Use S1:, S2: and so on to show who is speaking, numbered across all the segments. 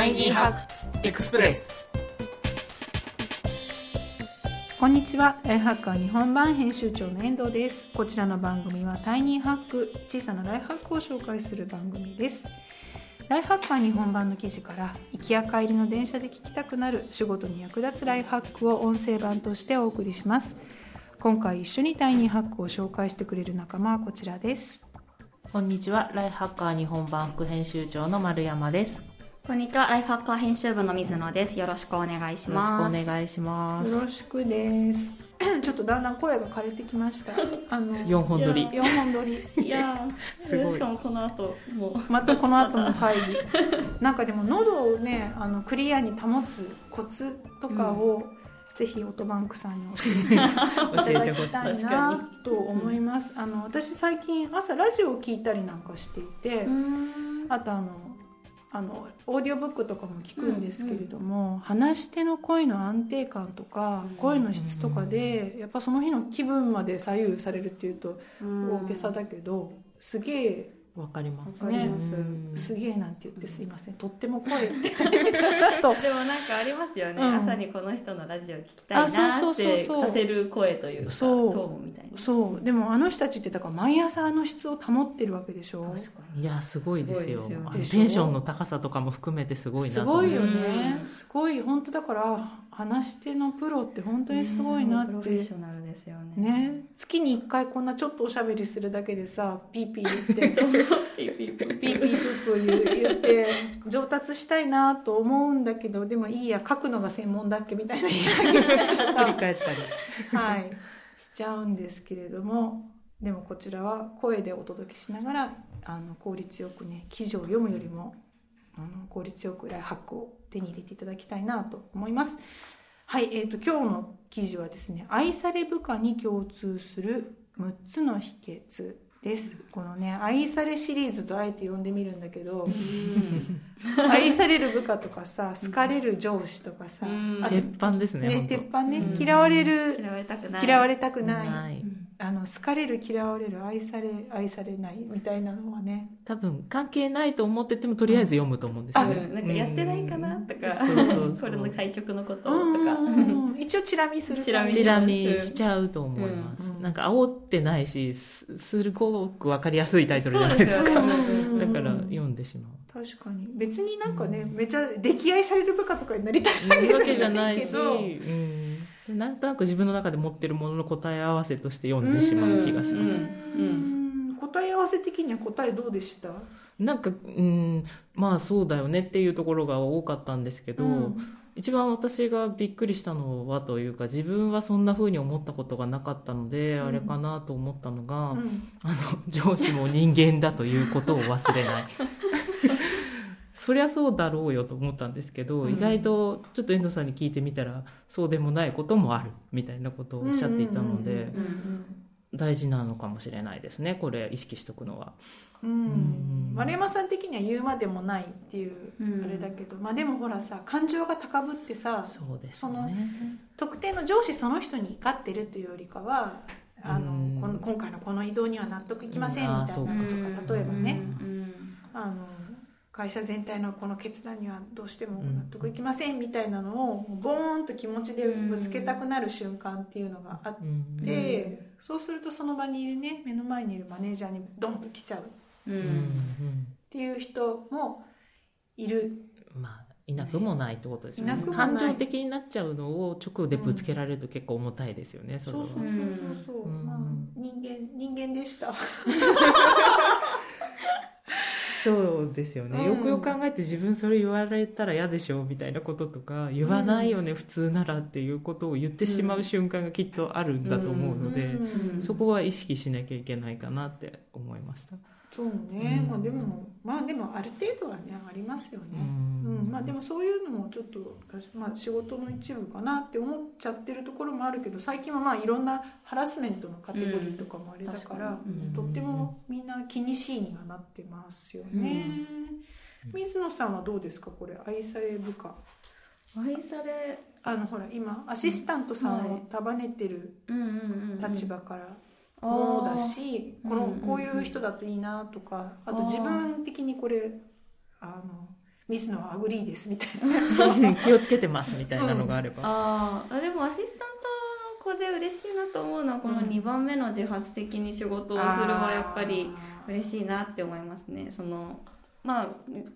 S1: タイニーハックエクスプレス
S2: こんにちは。ライフハッカー日本版編集長の遠藤です。こちらの番組はタイニーハック小さなライフハックを紹介する番組です。ライフハッカー日本版の記事から行きや帰りの電車で聞きたくなる仕事に役立つライフハックを音声版としてお送りします。今回一緒にタイニーハックを紹介してくれる仲間はこちらです。
S3: こんにちは、ライフハッカー日本版副編集長の丸山です。
S4: こんにちは、ライフハッカー編集部の水野です。よろしくお願いし
S3: よろし
S4: ます。
S3: くお願いします。
S2: よろしくです。ちょっとだんだん声が枯れてきました。あの
S3: 4本撮り。
S2: 4本撮り。
S4: いやー
S3: すごい。
S4: しかもこの後も。う
S2: またこの後の会議。なんかでも喉をねあのクリアに保つコツとかを、ぜひオートバンクさんに教えて
S3: ほし
S2: たいなと思います。あの私最近朝ラジオを聞いたりなんかしていて、あとあのあのオーディオブックとかも聞くんですけれども、話し手の声の安定感とか、声の質とかでやっぱその日の気分まで左右されるっていうと大げさだけどすげえ
S3: わかります。
S2: わかり
S4: ます。
S2: げえなんて言ってすいません。とっても声って感じだなと。
S4: でもなんかありますよね、
S2: うん。
S4: 朝にこの人のラジオ聞きたいなってさせる声というか
S2: そう。
S4: トーンみたいな
S2: そう。でもあの人たちってだから毎朝あの質を保ってるわけでしょ？
S4: 確か
S3: いや、すごいですよ。テンションの高さとかも含めてすごいな。
S2: すごいよね。
S4: うん。
S2: すごい。本当だから話し手のプロって本当にすごいなって。
S4: プロフェッショナルですよね。
S2: ね月に1回こんなちょっとおしゃべりするだけでさピーピー言って。
S4: ピーピーピー。
S2: ピーピープープー言う言って上達したいなと思うんだけどでもいいや書くのが専門だっけみたいな言い訳した。り と
S3: 振り
S2: か
S3: 返ったり。
S2: はい、しちゃうんですけれどもでもこちらは声でお届けしながらあの効率よくね記事を読むよりもあの効率よくライハックを手に入れていただきたいなと思います。はい、えー、と今日の記事はですね愛され部下に共通する6つの秘訣です。このね愛されシリーズとあえて呼んでみるんだけど 愛される部下とかさ好かれる上司とかさ
S4: うん。
S2: あと
S3: 鉄板ですね。
S2: ね
S3: 本当。
S2: 鉄板ね
S3: うん。
S2: 嫌われる
S4: 嫌われたくない。
S2: 嫌われたくない。
S3: ない。
S2: あの好かれる嫌われる愛され愛されないみたいなのはね。
S3: 多分関係ないと思っててもとりあえず読むと思うんですよ
S4: う
S3: ね。
S4: ん。なんかやってないかなとか。
S3: そうそうそう。
S4: これの対局のことと
S2: うん
S4: か
S2: うんうん。一応チラ見する
S4: チラ見
S3: チラ見しちゃうと思います。
S2: うん
S3: なんか煽ってないし、すすごくわかりやすいタイトルじゃないですか。だから読んでしまう。
S2: 確かに。別になんかねめちゃ溺愛される部下とかになりたい
S3: わけじゃないし、
S2: けど。
S3: うん、なんとなく自分の中で持ってるものの答え合わせとして読んでしまう気がします。
S2: うん。答え合わせ的には答えどうでした？
S3: なんか、うん、まあそうだよねっていうところが多かったんですけど、
S2: うん
S3: 一番私がびっくりしたのはというか自分はそんな風に思ったことがなかったので、
S2: うん。
S3: あれかなと思ったのが、
S2: うん。
S3: あの上司も人間だということを忘れない。そりゃそうだろうよと思ったんですけど、
S2: うん。
S3: 意外とちょっと遠藤さんに聞いてみたらそうでもないこともあるみたいなことをおっしゃっていたので、大事なのかもしれないですね。これ意識しておくのは。
S2: うん。うん。
S3: うん
S2: 丸山さん的には言うまでもないっていう
S4: うん。
S2: あれだけど、まあでもほらさ感情が高ぶってさ
S3: そうです
S2: その
S3: ね
S2: 特定の上司その人に怒ってるというよりかはあの
S3: うん。
S2: この今回のこの移動には納得いきませんみたいなこと
S3: ー
S2: が例えばね、
S4: うん。
S2: あの会社全体のこの決断にはどうしても納得いきませんみたいなのをボーンと気持ちでぶつけたくなる瞬間っていうのがあっ
S3: うん
S2: て、そうするとその場にいるね目の前にいるマネージャーにドンと来ちゃう。っ
S4: う
S3: うんうん。
S4: ん
S2: ていう人もいる。
S3: まあいなくもないってことですよね。感情的になっちゃうのを直でぶつけられると結構重たいですよね、それは。
S2: そうそうそうそうそう、
S3: うん。
S2: まあ、人間人間でした
S3: そうですよね、
S2: うん。
S3: よくよく考えて自分それ言われたら嫌でしょみたいなこととか言わないよね、普通ならっていうことを言ってしまう瞬間がきっとあるんだと思うので、
S2: うん。
S3: そこは意識しなきゃいけないかなって思いました。
S2: そうね、
S3: うん。
S2: まあでもまあでもある程度はねありますよね、
S3: うん。
S2: うん。まあでもそういうのもちょっと、まあ、仕事の一部かなって思っちゃってるところもあるけど最近はまあいろんなハラスメントのカテゴリーとかもあれだから、とってもな気にしいにはなってますよね、水野さんはどうですか？これ愛され部下。
S4: 愛され。
S2: あのほら今アシスタントさん
S4: はい
S2: を束ねてる
S4: うんうんうんうん。
S2: 立場からもだし、この
S4: うんうんうん。
S2: こういう人だといいなとかあと自分的にこれあの水野はアグリーですみたいな。
S3: 気をつけてますみたいなのがあれば、
S4: あー。あでもアシスタントの子で嬉しいなと思うのはこの
S2: うん。
S4: 2番目の自発的に仕事をするはやっぱり嬉しいなって思いますね。そのまあ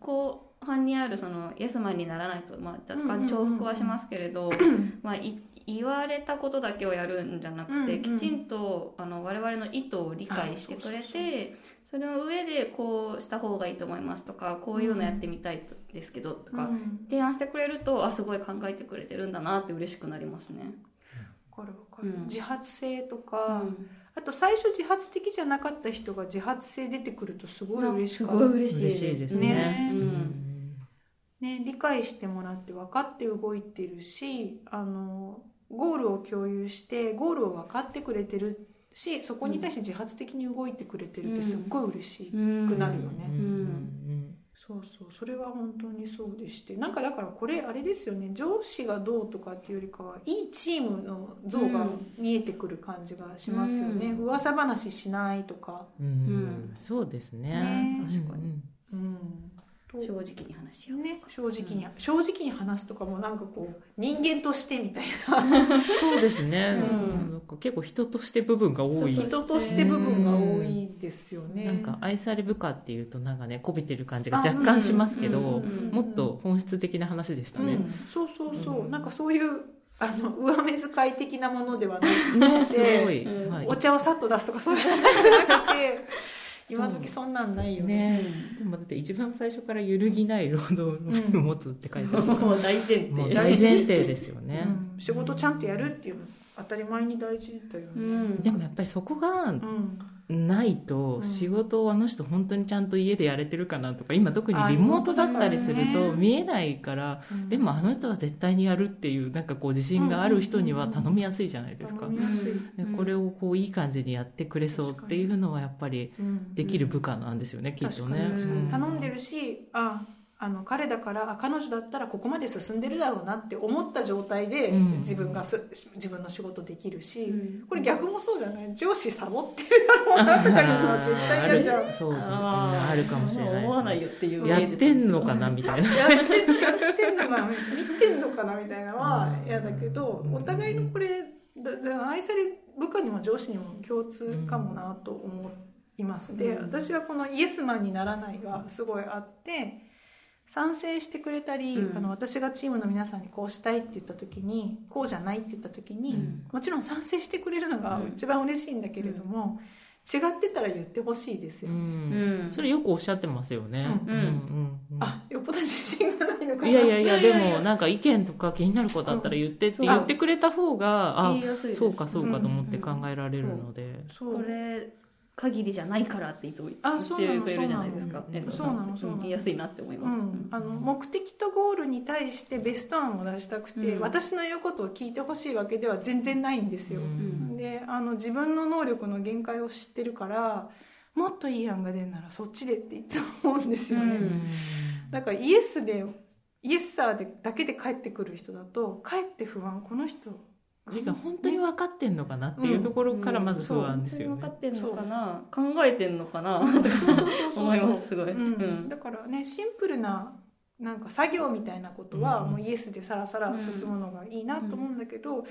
S4: 後半にあるそのイエスマンにならないと、まあ、若干重複はしますけれど、ま言われたことだけをやるんじゃなくて、
S2: うんうん
S4: きちんとあの我々の意図を理解してくれてそれの上でこうした方がいいと思いますとかこういうのやってみたいとですけどとか、
S2: うん。
S4: 提案してくれるとあすごい考えてくれてるんだなって嬉しくなりますね。
S2: わかるわかる、
S4: うん。
S2: 自発性とか、
S4: うん。
S2: あと最初自発的じゃなかった人が自発性出てくるとすごい嬉し
S4: す
S2: かった
S4: ごい
S3: 嬉しいですね。
S2: ね。
S3: うん。
S2: ね、理解してもらって分かって動いてるしあのゴールを共有してゴールを分かってくれてるしそこに対して自発的に動いてくれてるってすっごい嬉しくなるよね。
S3: うん
S2: そうそうそれは本当にそうでしてなんかだからこれあれですよね上司がどうとかっていうよりかはいいチームの像が見えてくる感じがしますよね、
S4: うん。
S2: 噂話しないとか、
S3: うん。
S4: うん。
S3: そうですね。
S2: ね。
S4: 確かに。
S2: うん、と
S4: 正直に話しよう。
S2: ね、正直に、正直に話すとかもなんかこう人間としてみたい
S3: そうですね、
S2: うん。
S3: なんか結構人として部分が多い
S2: な人として部分が多いですよね。
S3: なんか愛され部下っていうとなんかねこびてる感じが若干しますけど、
S4: うんうんうん
S3: もっと本質的な話でしたね、
S2: うん、そうそうそう、
S3: うん。
S2: なんかそういうあの上目遣い的なものではなく
S3: ねすごい、
S4: うん。
S3: はい。
S2: お茶をさっと出すとかそういう話じゃなくて 今時そんなんないよね。
S3: ね。でもだって一番最初から揺るぎない労働力を持つって書いてある、
S4: もう大前提。
S3: 大前提ですよね、
S2: うん。仕事ちゃんとやるっていうの当たり前に大事だよね。
S4: うん
S3: でもやっぱりそこが
S2: うん
S3: ないと
S2: うん。
S3: 仕事をあの人本当にちゃんと家でやれてるかなとか今特にリモートだったりすると見えないから
S2: うん。
S3: でもあの人は絶対にやるっていうなんかこう自信がある人には頼みやすいじゃないですか。これをこういい感じにやってくれそうっていうのはやっぱり
S2: うん
S3: できる部下なんですよねきっとね。
S2: 頼んでるしああの彼だからあ彼女だったらここまで進んでるだろうなって思った状態で
S3: うん。
S2: 自分がす、自分の仕事できるし、
S4: うん。
S2: これ逆もそうじゃない？上司サボってるだろうなとかいうのは絶対嫌じゃん。
S3: あるそう
S4: あ
S3: るかもしれないね。
S4: 思わないよっていう
S3: やってんのかなみたいな。
S2: やってやってんのかな？見てんのかな？みたいなのは嫌だけど
S3: うん。
S2: お互いのこれだだ愛され部下にも上司にも共通かもなと思います。で
S4: うん。
S2: 私はこのイエスマンにならないがすごいあって賛成してくれたり、
S4: うん。
S2: あの私がチームの皆さんにこうしたいって言った時にこうじゃないって言った時に、
S4: うん。
S2: もちろん賛成してくれるのが一番嬉しいんだけれども、違ってたら言ってほしいですよ、
S3: うん。
S4: うん。
S3: それよくおっしゃってますよね。
S2: うん。
S3: うん。うんうん
S2: あよっぽど自信がないのかな。い
S3: やいやいやでもなんか意見とか気になることあったら言ってって
S4: うん。
S3: 言ってくれた方があ
S4: 言いやすいです
S3: そうかそうかと思って考えられるので。
S2: そ
S4: れ限りじゃないからっていつも言
S2: あ
S4: って
S2: そうなの
S4: くれるじゃないですか。
S3: そうなの。
S2: そうなの
S4: 言いやすいなって思いうます、
S2: ん、あの目的とゴールに対してベスト案を出したくて、
S4: うん。
S2: 私の言うことを聞いてほしいわけでは全然ないんですよ、
S3: うん。
S2: であの自分の能力の限界を知ってるからもっといい案が出るならそっちでっていつも思うんですよね、
S4: うん。
S2: だからイエスでイエスサーでだけで帰ってくる人だとかえって不安この人
S3: てか本当に分かってんのかなっていうところからまず不安ですよね。
S4: 分かってんのかな。考えてんのかな。
S2: そうそうそうそう
S4: 思いますすごい、
S2: うん。
S4: うん。
S2: だからねシンプルななんか作業みたいなことは
S3: うん
S2: もうイエスでさらさら進むのがいいなと思うんだけど、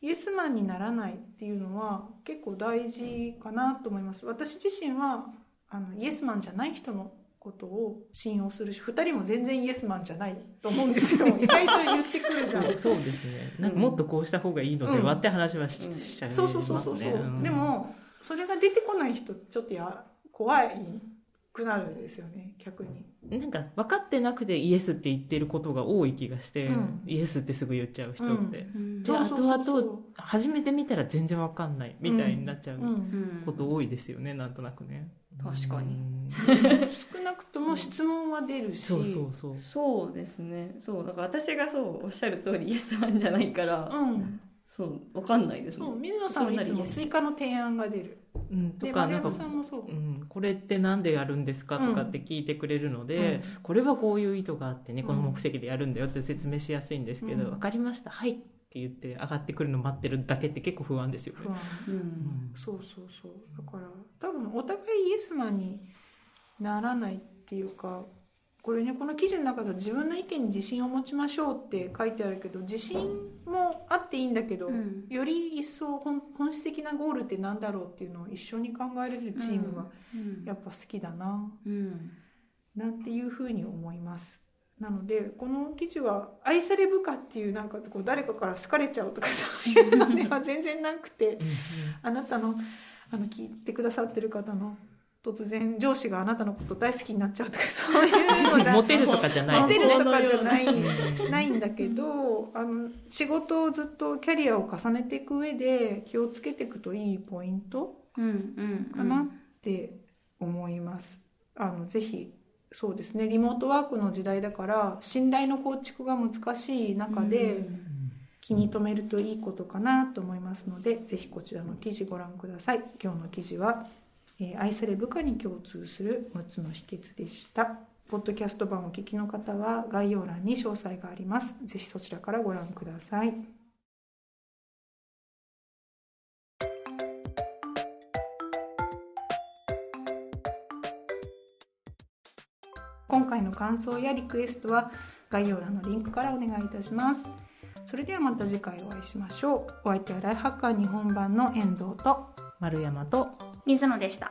S2: イエスマンにならないっていうのは結構大事かなと思います。私自身はあのイエスマンじゃない人のことを信用するし2人も全然イエスマンじゃないと思うんですよ。意外と言ってくるじゃん。
S3: そうそうですね。なんかもっとこうした方がいいので
S2: うん。
S3: はって話はし,、
S4: うん
S3: しちゃいますね。
S2: そうそうそうそうそう、
S3: ん。
S2: でもそれが出てこない人ちょっとや怖いくなるんですよね逆に。
S3: なんか分かってなくてイエスって言ってることが多い気がして、
S2: うん。
S3: イエスってすぐ言っちゃう人って、
S4: うん。
S3: じゃあ
S2: そうそうそうそう。
S3: 後々初めて見たら全然分かんないみたいになっちゃう
S2: うん。
S4: うん。
S3: こと多いですよねなんとなくね
S4: 確かに。
S3: うん
S2: 少なくとも質問は出るし、
S3: そうそうそう。
S4: そうですね。そうだから私がそうおっしゃる通りイエスマンじゃないから、
S2: うん、
S4: そう分かんないです
S2: そう
S4: もん
S2: 水野さんはいつも追加の提案が出る。
S3: うん、と
S2: で
S3: かなんか
S2: 丸山さんもそう、
S3: うん、これって何でやるんですかとかって聞いてくれるので、これはこういう意図があってねこの目的でやるんだよって説明しやすいんですけど「
S2: うん。
S3: 分かりました。はい」って言って上がってくるの待ってるだけって結構不安ですよ。ね
S2: 不。安。
S4: う
S3: うん。ん
S2: そうそうそう。だから多分お互いイエスマンにならないっていうかこれねこの記事の中では自分の意見に自信を持ちましょうって書いてあるけど自信もあっていいんだけど、
S4: うん。
S2: より一層本本質的なゴールって何だろうっていうのを一緒に考えれるチームが
S4: うん。
S2: やっぱ好きだな、
S4: うん。
S2: なんていうふうに思いますなのでこの記事は「愛され部下」っていうなんかこう誰かから好かれちゃうとかそういうのでは全然なくてあなたのあの聞いてくださってる方の突然上司があなたのこと大好きになっちゃうとかそういうのじゃ
S3: モテるとかじゃない
S2: モテるとかじゃない
S3: うん。
S2: ないんだけどあの仕事をずっとキャリアを重ねていく上で気をつけていくといいポイントかなって思います。あのぜひそうですね。リモートワークの時代だから信頼の構築が難しい中で気に留めるといいことかなと思いますのでぜひこちらの記事ご覧ください。今日の記事は、えー愛され部下に共通する6つの秘訣でした。ポッドキャスト版お聞きの方は概要欄に詳細があります。ぜひそちらからご覧ください今回の感想やリクエストは概要欄のリンクからお願いいたします。それではまた次回お会いしましょう。お相手はライフハッカー日本版の遠藤と
S3: 丸山と
S4: 水野でした